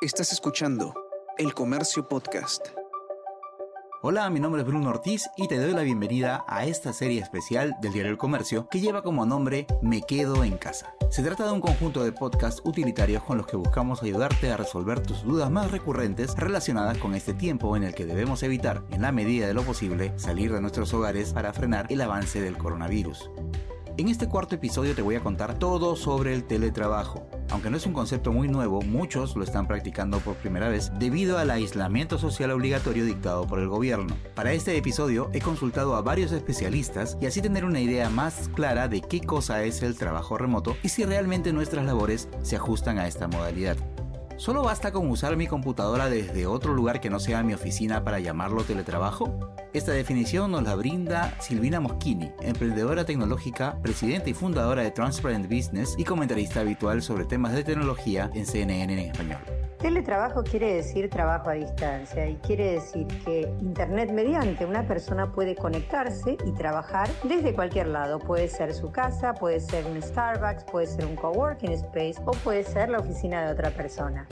Estás escuchando El Comercio Podcast. Hola, mi nombre es Bruno Ortiz y te doy la bienvenida a esta serie especial del diario El Comercio que lleva como nombre Me Quedo en Casa. Se trata de un conjunto de podcasts utilitarios con los que buscamos ayudarte a resolver tus dudas más recurrentes relacionadas con este tiempo en el que debemos evitar, en la medida de lo posible, salir de nuestros hogares para frenar el avance del coronavirus. En este cuarto episodio te voy a contar todo sobre el teletrabajo. Aunque no es un concepto muy nuevo, muchos lo están practicando por primera vez debido al aislamiento social obligatorio dictado por el gobierno. Para este episodio he consultado a varios especialistas y así tener una idea más clara de qué cosa es el trabajo remoto y si realmente nuestras labores se ajustan a esta modalidad. ¿Solo basta con usar mi computadora desde otro lugar que no sea mi oficina para llamarlo teletrabajo? Esta definición nos la brinda Silvina Moschini, emprendedora tecnológica, presidenta y fundadora de Transparent Business y comentarista habitual sobre temas de tecnología en CNN en español. Teletrabajo quiere decir trabajo a distancia y quiere decir que Internet mediante una persona puede conectarse y trabajar desde cualquier lado. Puede ser su casa, puede ser un Starbucks, puede ser un coworking space o puede ser la oficina de otra persona.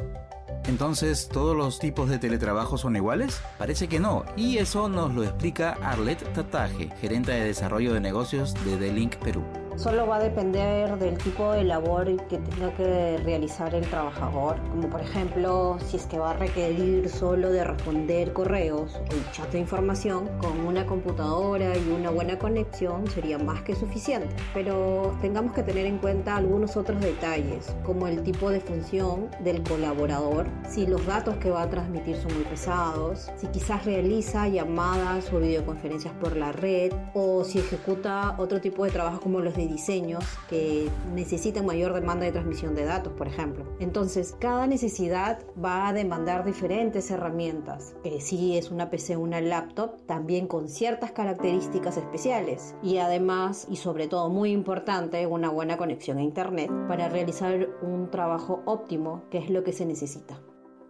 Entonces, ¿todos los tipos de teletrabajo son iguales? Parece que no, y eso nos lo explica Arlette Tataje, gerente de desarrollo de negocios de The Link Perú. Solo va a depender del tipo de labor que tenga que realizar el trabajador, como por ejemplo si es que va a requerir solo de responder correos o chat de información, con una computadora y una buena conexión sería más que suficiente. Pero tengamos que tener en cuenta algunos otros detalles, como el tipo de función del colaborador, si los datos que va a transmitir son muy pesados, si quizás realiza llamadas o videoconferencias por la red, o si ejecuta otro tipo de trabajo como los de diseños que necesitan mayor demanda de transmisión de datos, por ejemplo. Entonces, cada necesidad va a demandar diferentes herramientas. que si es una PC una laptop, también con ciertas características especiales. Y además, y sobre todo muy importante, una buena conexión a Internet para realizar un trabajo óptimo, que es lo que se necesita.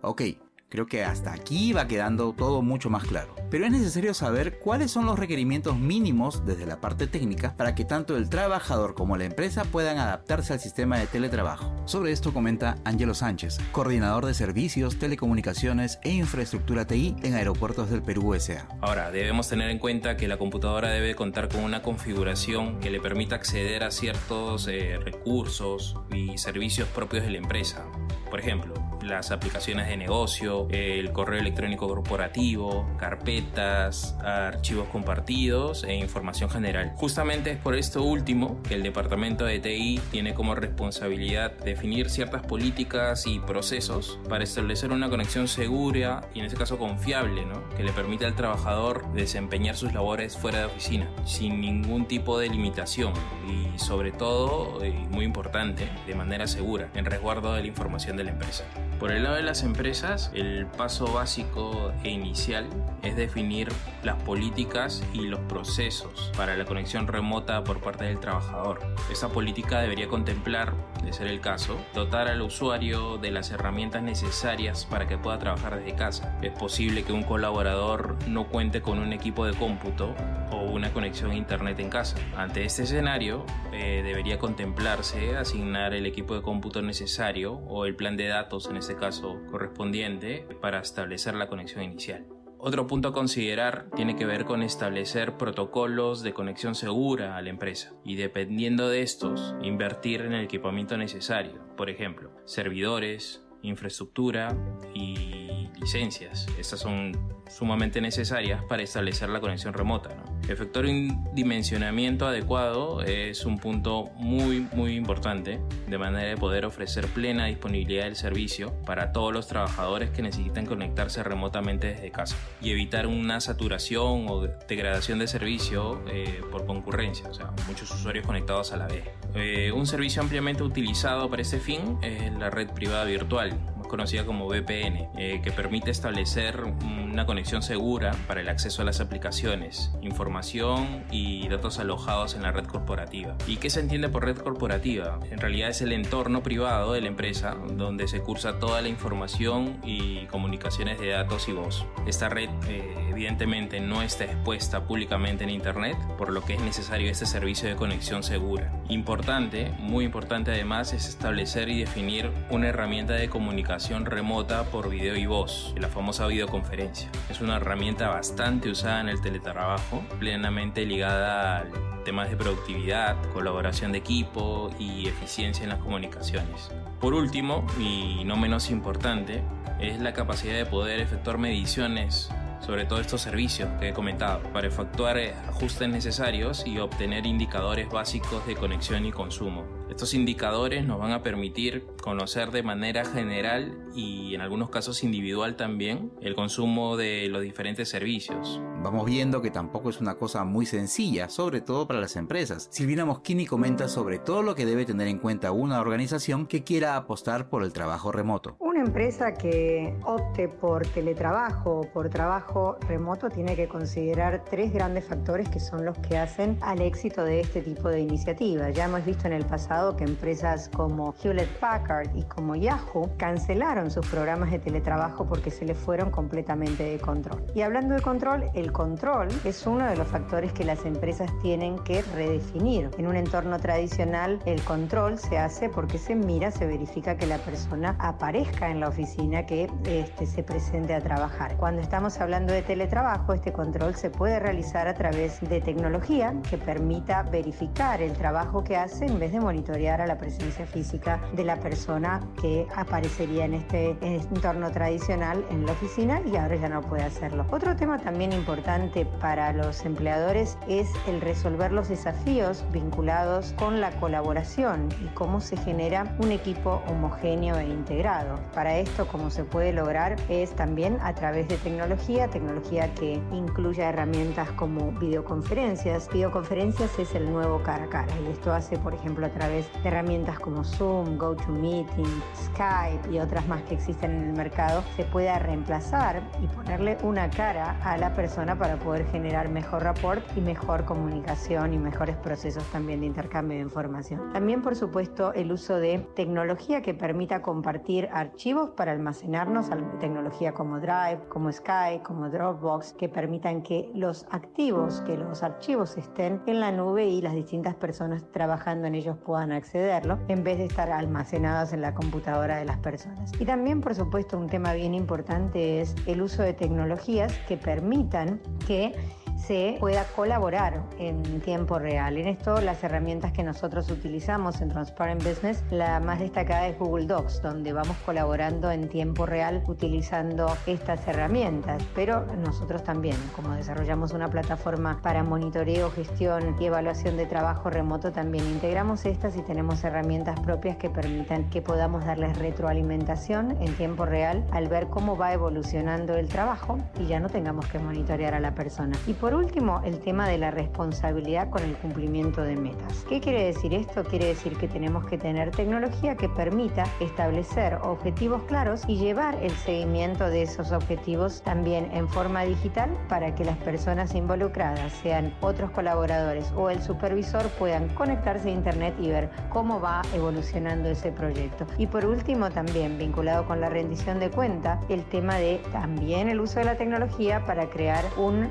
Ok, Creo que hasta aquí va quedando todo mucho más claro. Pero es necesario saber cuáles son los requerimientos mínimos desde la parte técnica para que tanto el trabajador como la empresa puedan adaptarse al sistema de teletrabajo. Sobre esto comenta Angelo Sánchez, coordinador de servicios, telecomunicaciones e infraestructura TI en Aeropuertos del Perú S.A. Ahora, debemos tener en cuenta que la computadora debe contar con una configuración que le permita acceder a ciertos eh, recursos y servicios propios de la empresa. Por ejemplo, las aplicaciones de negocio, el correo electrónico corporativo, carpetas, archivos compartidos e información general. Justamente es por esto último que el departamento de TI tiene como responsabilidad definir ciertas políticas y procesos para establecer una conexión segura y en este caso confiable, ¿no? que le permita al trabajador desempeñar sus labores fuera de oficina, sin ningún tipo de limitación y sobre todo, y muy importante, de manera segura, en resguardo de la información de empresa. Por el lado de las empresas, el paso básico e inicial es definir las políticas y los procesos para la conexión remota por parte del trabajador. Esta política debería contemplar, de ser el caso, dotar al usuario de las herramientas necesarias para que pueda trabajar desde casa. Es posible que un colaborador no cuente con un equipo de cómputo o una conexión a internet en casa. Ante este escenario, eh, debería contemplarse asignar el equipo de cómputo necesario o el plan de datos en este caso correspondiente para establecer la conexión inicial. Otro punto a considerar tiene que ver con establecer protocolos de conexión segura a la empresa y dependiendo de estos, invertir en el equipamiento necesario, por ejemplo, servidores, infraestructura y licencias. Estas son sumamente necesarias para establecer la conexión remota. Efectuar un dimensionamiento adecuado es un punto muy muy importante de manera de poder ofrecer plena disponibilidad del servicio para todos los trabajadores que necesitan conectarse remotamente desde casa y evitar una saturación o degradación de servicio eh, por concurrencia, o sea, muchos usuarios conectados a la vez. Eh, un servicio ampliamente utilizado para este fin es la red privada virtual, conocida como VPN, eh, que permite establecer un una conexión segura para el acceso a las aplicaciones, información y datos alojados en la red corporativa. ¿Y qué se entiende por red corporativa? En realidad es el entorno privado de la empresa donde se cursa toda la información y comunicaciones de datos y voz. Esta red eh, evidentemente no está expuesta públicamente en Internet, por lo que es necesario este servicio de conexión segura. Importante, muy importante además, es establecer y definir una herramienta de comunicación remota por video y voz, la famosa videoconferencia. Es una herramienta bastante usada en el teletrabajo, plenamente ligada al temas de productividad, colaboración de equipo y eficiencia en las comunicaciones. Por último, y no menos importante, es la capacidad de poder efectuar mediciones sobre todos estos servicios que he comentado, para efectuar ajustes necesarios y obtener indicadores básicos de conexión y consumo. Estos indicadores nos van a permitir conocer de manera general y en algunos casos individual también el consumo de los diferentes servicios. Vamos viendo que tampoco es una cosa muy sencilla, sobre todo para las empresas. Silvina Moschini comenta sobre todo lo que debe tener en cuenta una organización que quiera apostar por el trabajo remoto. Una empresa que opte por teletrabajo o por trabajo remoto tiene que considerar tres grandes factores que son los que hacen al éxito de este tipo de iniciativas. Ya hemos visto en el pasado que empresas como Hewlett Packard y como Yahoo cancelaron sus programas de teletrabajo porque se les fueron completamente de control. Y hablando de control, el control es uno de los factores que las empresas tienen que redefinir. En un entorno tradicional, el control se hace porque se mira, se verifica que la persona aparezca en la oficina, que este, se presente a trabajar. Cuando estamos hablando de teletrabajo, este control se puede realizar a través de tecnología que permita verificar el trabajo que hace en vez de monitorear a la presencia física de la persona que aparecería en este entorno tradicional en la oficina y ahora ya no puede hacerlo. Otro tema también importante para los empleadores es el resolver los desafíos vinculados con la colaboración y cómo se genera un equipo homogéneo e integrado. Para esto, como se puede lograr, es también a través de tecnología, tecnología que incluya herramientas como videoconferencias. Videoconferencias es el nuevo cara a cara y esto hace, por ejemplo, a través de herramientas como Zoom, GoToMeeting, Skype y otras más que existen en el mercado, se pueda reemplazar y ponerle una cara a la persona para poder generar mejor rapport y mejor comunicación y mejores procesos también de intercambio de información. También, por supuesto, el uso de tecnología que permita compartir archivos para almacenarnos, tecnología como Drive, como Skype, como Dropbox, que permitan que los activos, que los archivos estén en la nube y las distintas personas trabajando en ellos puedan accederlo, en vez de estar almacenados en la computadora de las personas. Y también, por supuesto, un tema bien importante es el uso de tecnologías que permitan que se pueda colaborar en tiempo real. En esto las herramientas que nosotros utilizamos en Transparent Business, la más destacada es Google Docs, donde vamos colaborando en tiempo real utilizando estas herramientas. Pero nosotros también, como desarrollamos una plataforma para monitoreo, gestión y evaluación de trabajo remoto, también integramos estas y tenemos herramientas propias que permitan que podamos darles retroalimentación en tiempo real al ver cómo va evolucionando el trabajo y ya no tengamos que monitorear a la persona. Último, el tema de la responsabilidad con el cumplimiento de metas. ¿Qué quiere decir esto? Quiere decir que tenemos que tener tecnología que permita establecer objetivos claros y llevar el seguimiento de esos objetivos también en forma digital para que las personas involucradas, sean otros colaboradores o el supervisor, puedan conectarse a Internet y ver cómo va evolucionando ese proyecto. Y por último, también vinculado con la rendición de cuenta, el tema de también el uso de la tecnología para crear un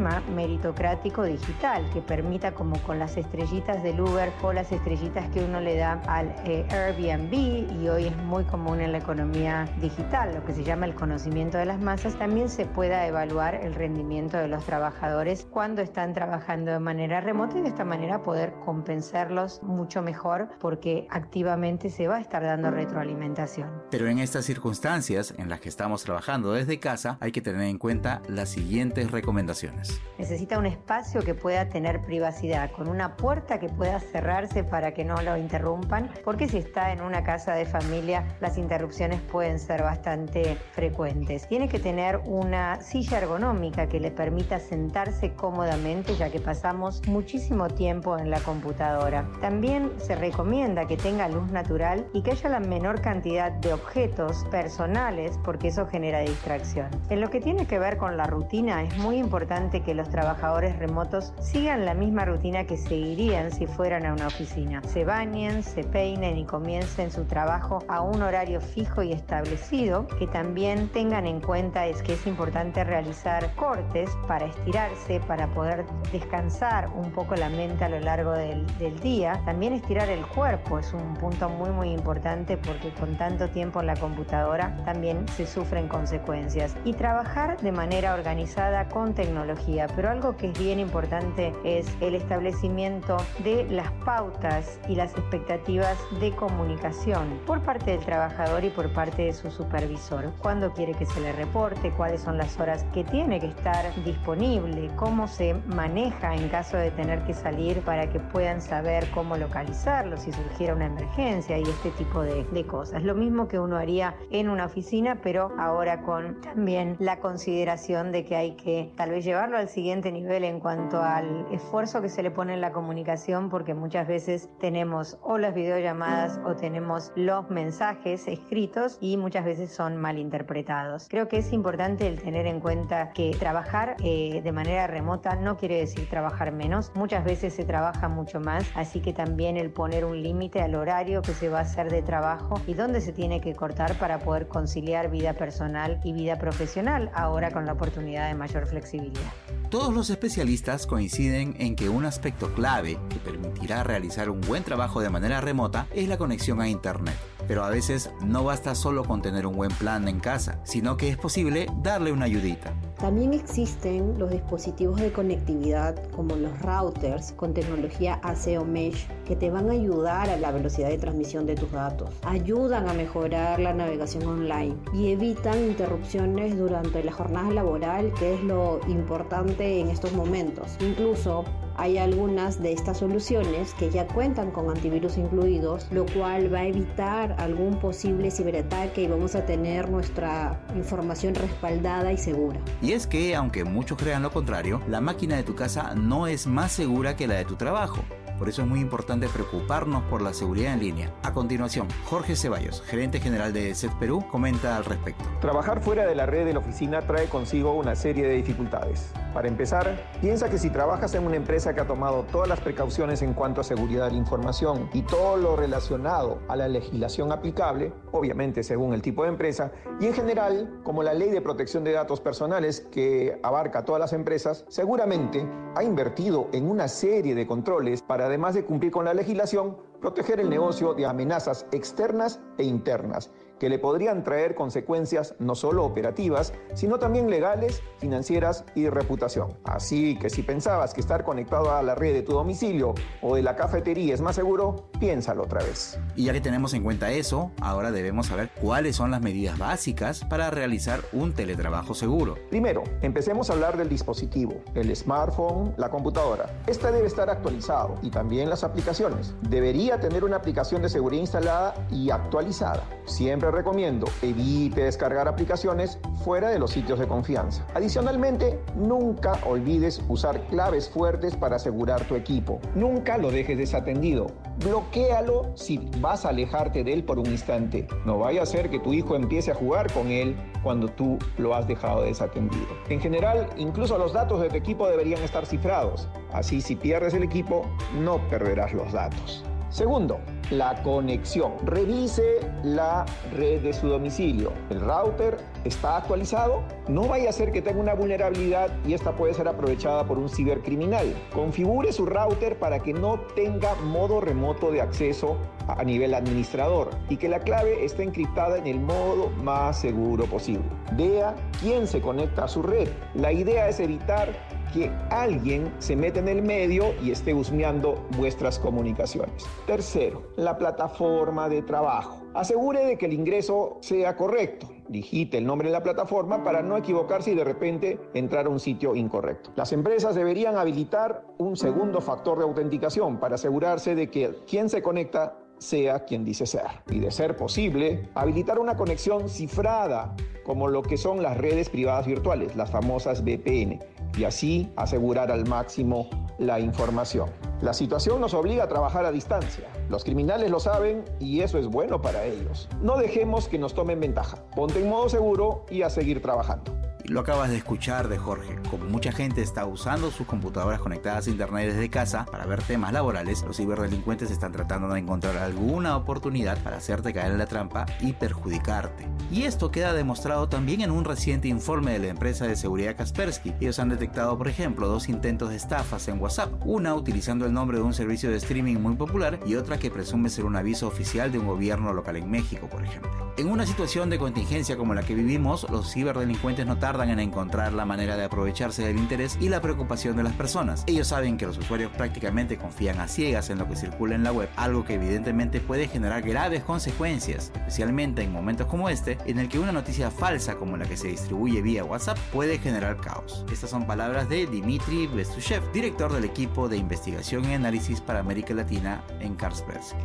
sistema meritocrático digital que permita como con las estrellitas del Uber o las estrellitas que uno le da al eh, Airbnb y hoy es muy común en la economía digital, lo que se llama el conocimiento de las masas, también se pueda evaluar el rendimiento de los trabajadores cuando están trabajando de manera remota y de esta manera poder compensarlos mucho mejor porque activamente se va a estar dando retroalimentación. Pero en estas circunstancias en las que estamos trabajando desde casa hay que tener en cuenta las siguientes recomendaciones. Necesita un espacio que pueda tener privacidad, con una puerta que pueda cerrarse para que no lo interrumpan, porque si está en una casa de familia, las interrupciones pueden ser bastante frecuentes. Tiene que tener una silla ergonómica que le permita sentarse cómodamente, ya que pasamos muchísimo tiempo en la computadora. También se recomienda que tenga luz natural y que haya la menor cantidad de objetos personales, porque eso genera distracción. En lo que tiene que ver con la rutina, es muy importante que los trabajadores remotos sigan la misma rutina que seguirían si fueran a una oficina. Se bañen, se peinen y comiencen su trabajo a un horario fijo y establecido. Que también tengan en cuenta es que es importante realizar cortes para estirarse, para poder descansar un poco la mente a lo largo del, del día. También estirar el cuerpo es un punto muy muy importante porque con tanto tiempo en la computadora también se sufren consecuencias. Y trabajar de manera organizada con tecnología. Pero algo que es bien importante es el establecimiento de las pautas y las expectativas de comunicación por parte del trabajador y por parte de su supervisor. Cuándo quiere que se le reporte, cuáles son las horas que tiene que estar disponible, cómo se maneja en caso de tener que salir para que puedan saber cómo localizarlo si surgiera una emergencia y este tipo de, de cosas. Lo mismo que uno haría en una oficina, pero ahora con también la consideración de que hay que tal vez llevarlo al siguiente nivel en cuanto al esfuerzo que se le pone en la comunicación, porque muchas veces tenemos o las videollamadas o tenemos los mensajes escritos y muchas veces son mal interpretados. Creo que es importante el tener en cuenta que trabajar eh, de manera remota no quiere decir trabajar menos, muchas veces se trabaja mucho más, así que también el poner un límite al horario que se va a hacer de trabajo y dónde se tiene que cortar para poder conciliar vida personal y vida profesional, ahora con la oportunidad de mayor flexibilidad. Todos los especialistas coinciden en que un aspecto clave que permitirá realizar un buen trabajo de manera remota es la conexión a Internet. Pero a veces no basta solo con tener un buen plan en casa, sino que es posible darle una ayudita. También existen los dispositivos de conectividad como los routers con tecnología ACO Mesh que te van a ayudar a la velocidad de transmisión de tus datos. Ayudan a mejorar la navegación online y evitan interrupciones durante la jornada laboral que es lo importante en estos momentos. Incluso hay algunas de estas soluciones que ya cuentan con antivirus incluidos, lo cual va a evitar algún posible ciberataque y vamos a tener nuestra información respaldada y segura. Es que, aunque muchos crean lo contrario, la máquina de tu casa no es más segura que la de tu trabajo. Por eso es muy importante preocuparnos por la seguridad en línea. A continuación, Jorge Ceballos, gerente general de SET Perú, comenta al respecto. Trabajar fuera de la red de la oficina trae consigo una serie de dificultades. Para empezar, piensa que si trabajas en una empresa que ha tomado todas las precauciones en cuanto a seguridad de la información y todo lo relacionado a la legislación aplicable, obviamente según el tipo de empresa, y en general, como la ley de protección de datos personales que abarca a todas las empresas, seguramente ha invertido en una serie de controles para, además de cumplir con la legislación, proteger el negocio de amenazas externas e internas que le podrían traer consecuencias no solo operativas, sino también legales, financieras y de reputación. Así que si pensabas que estar conectado a la red de tu domicilio o de la cafetería es más seguro, piénsalo otra vez. Y ya que tenemos en cuenta eso, ahora debemos saber cuáles son las medidas básicas para realizar un teletrabajo seguro. Primero, empecemos a hablar del dispositivo, el smartphone, la computadora. Esta debe estar actualizado y también las aplicaciones. Debería tener una aplicación de seguridad instalada y actualizada. Siempre recomiendo, evite descargar aplicaciones fuera de los sitios de confianza. Adicionalmente, nunca olvides usar claves fuertes para asegurar tu equipo. Nunca lo dejes desatendido. Bloquéalo si vas a alejarte de él por un instante. No vaya a ser que tu hijo empiece a jugar con él cuando tú lo has dejado desatendido. En general, incluso los datos de tu equipo deberían estar cifrados. Así si pierdes el equipo, no perderás los datos. Segundo, la conexión. Revise la red de su domicilio. ¿El router está actualizado? No vaya a ser que tenga una vulnerabilidad y esta puede ser aprovechada por un cibercriminal. Configure su router para que no tenga modo remoto de acceso a nivel administrador y que la clave esté encriptada en el modo más seguro posible. Vea quién se conecta a su red. La idea es evitar que alguien se mete en el medio y esté husmeando vuestras comunicaciones. Tercero, la plataforma de trabajo. Asegure de que el ingreso sea correcto. digite el nombre de la plataforma para no equivocarse y de repente entrar a un sitio incorrecto. Las empresas deberían habilitar un segundo factor de autenticación para asegurarse de que quien se conecta sea quien dice ser. Y de ser posible, habilitar una conexión cifrada, como lo que son las redes privadas virtuales, las famosas VPN, y así asegurar al máximo la información. La situación nos obliga a trabajar a distancia. Los criminales lo saben y eso es bueno para ellos. No dejemos que nos tomen ventaja. Ponte en modo seguro y a seguir trabajando. Lo acabas de escuchar de Jorge. Como mucha gente está usando sus computadoras conectadas a internet desde casa para ver temas laborales, los ciberdelincuentes están tratando de encontrar alguna oportunidad para hacerte caer en la trampa y perjudicarte. Y esto queda demostrado también en un reciente informe de la empresa de seguridad Kaspersky. Ellos han detectado, por ejemplo, dos intentos de estafas en WhatsApp, una utilizando el nombre de un servicio de streaming muy popular y otra que presume ser un aviso oficial de un gobierno local en México, por ejemplo. En una situación de contingencia como la que vivimos, los ciberdelincuentes no tardan en encontrar la manera de aprovecharse del interés y la preocupación de las personas. Ellos saben que los usuarios prácticamente confían a ciegas en lo que circula en la web, algo que evidentemente puede generar graves consecuencias, especialmente en momentos como este, en el que una noticia falsa como la que se distribuye vía WhatsApp puede generar caos. Estas son palabras de Dimitri Bestushev, director del equipo de investigación y análisis para América Latina en Kaspersky.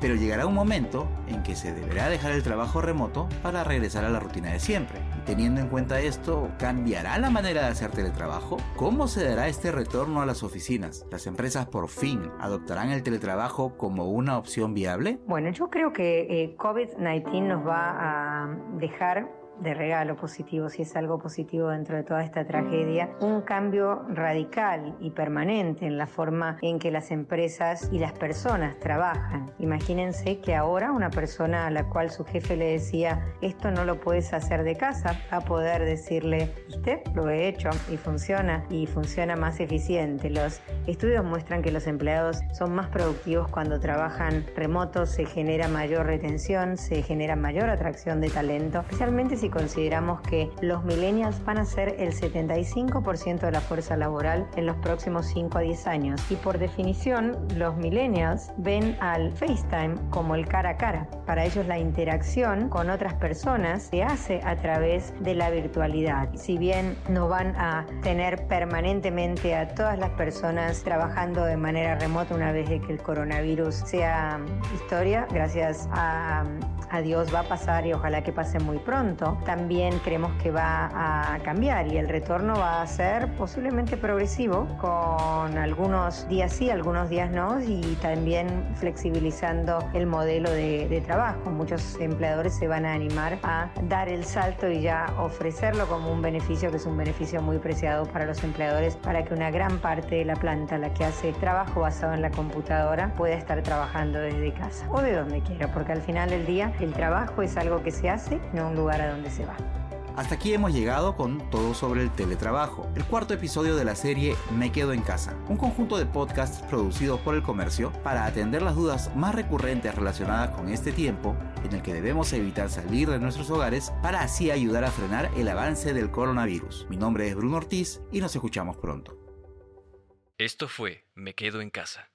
Pero llegará un momento en que se deberá dejar el trabajo remoto para regresar a la rutina de siempre. Teniendo en cuenta esto, ¿cambiará la manera de hacer teletrabajo? ¿Cómo se dará este retorno a las oficinas? ¿Las empresas por fin adoptarán el teletrabajo como una opción viable? Bueno, yo creo que eh, COVID-19 nos va a dejar de regalo positivo, si es algo positivo dentro de toda esta tragedia, un cambio radical y permanente en la forma en que las empresas y las personas trabajan. Imagínense que ahora una persona a la cual su jefe le decía, esto no lo puedes hacer de casa, va a poder decirle, usted lo he hecho y funciona y funciona más eficiente. Los estudios muestran que los empleados son más productivos cuando trabajan remotos, se genera mayor retención, se genera mayor atracción de talento, especialmente si consideramos que los millennials van a ser el 75% de la fuerza laboral en los próximos 5 a 10 años. Y por definición, los millennials ven al FaceTime como el cara a cara. Para ellos la interacción con otras personas se hace a través de la virtualidad. Si bien no van a tener permanentemente a todas las personas trabajando de manera remota una vez que el coronavirus sea historia, gracias a, a Dios va a pasar y ojalá que pase muy pronto también creemos que va a cambiar y el retorno va a ser posiblemente progresivo con algunos días sí, algunos días no y también flexibilizando el modelo de, de trabajo. Muchos empleadores se van a animar a dar el salto y ya ofrecerlo como un beneficio que es un beneficio muy preciado para los empleadores para que una gran parte de la planta, la que hace trabajo basado en la computadora, pueda estar trabajando desde casa o de donde quiera, porque al final del día el trabajo es algo que se hace, no un lugar a donde se va. Hasta aquí hemos llegado con todo sobre el teletrabajo, el cuarto episodio de la serie Me Quedo en Casa, un conjunto de podcasts producidos por el comercio para atender las dudas más recurrentes relacionadas con este tiempo en el que debemos evitar salir de nuestros hogares para así ayudar a frenar el avance del coronavirus. Mi nombre es Bruno Ortiz y nos escuchamos pronto. Esto fue Me Quedo en Casa.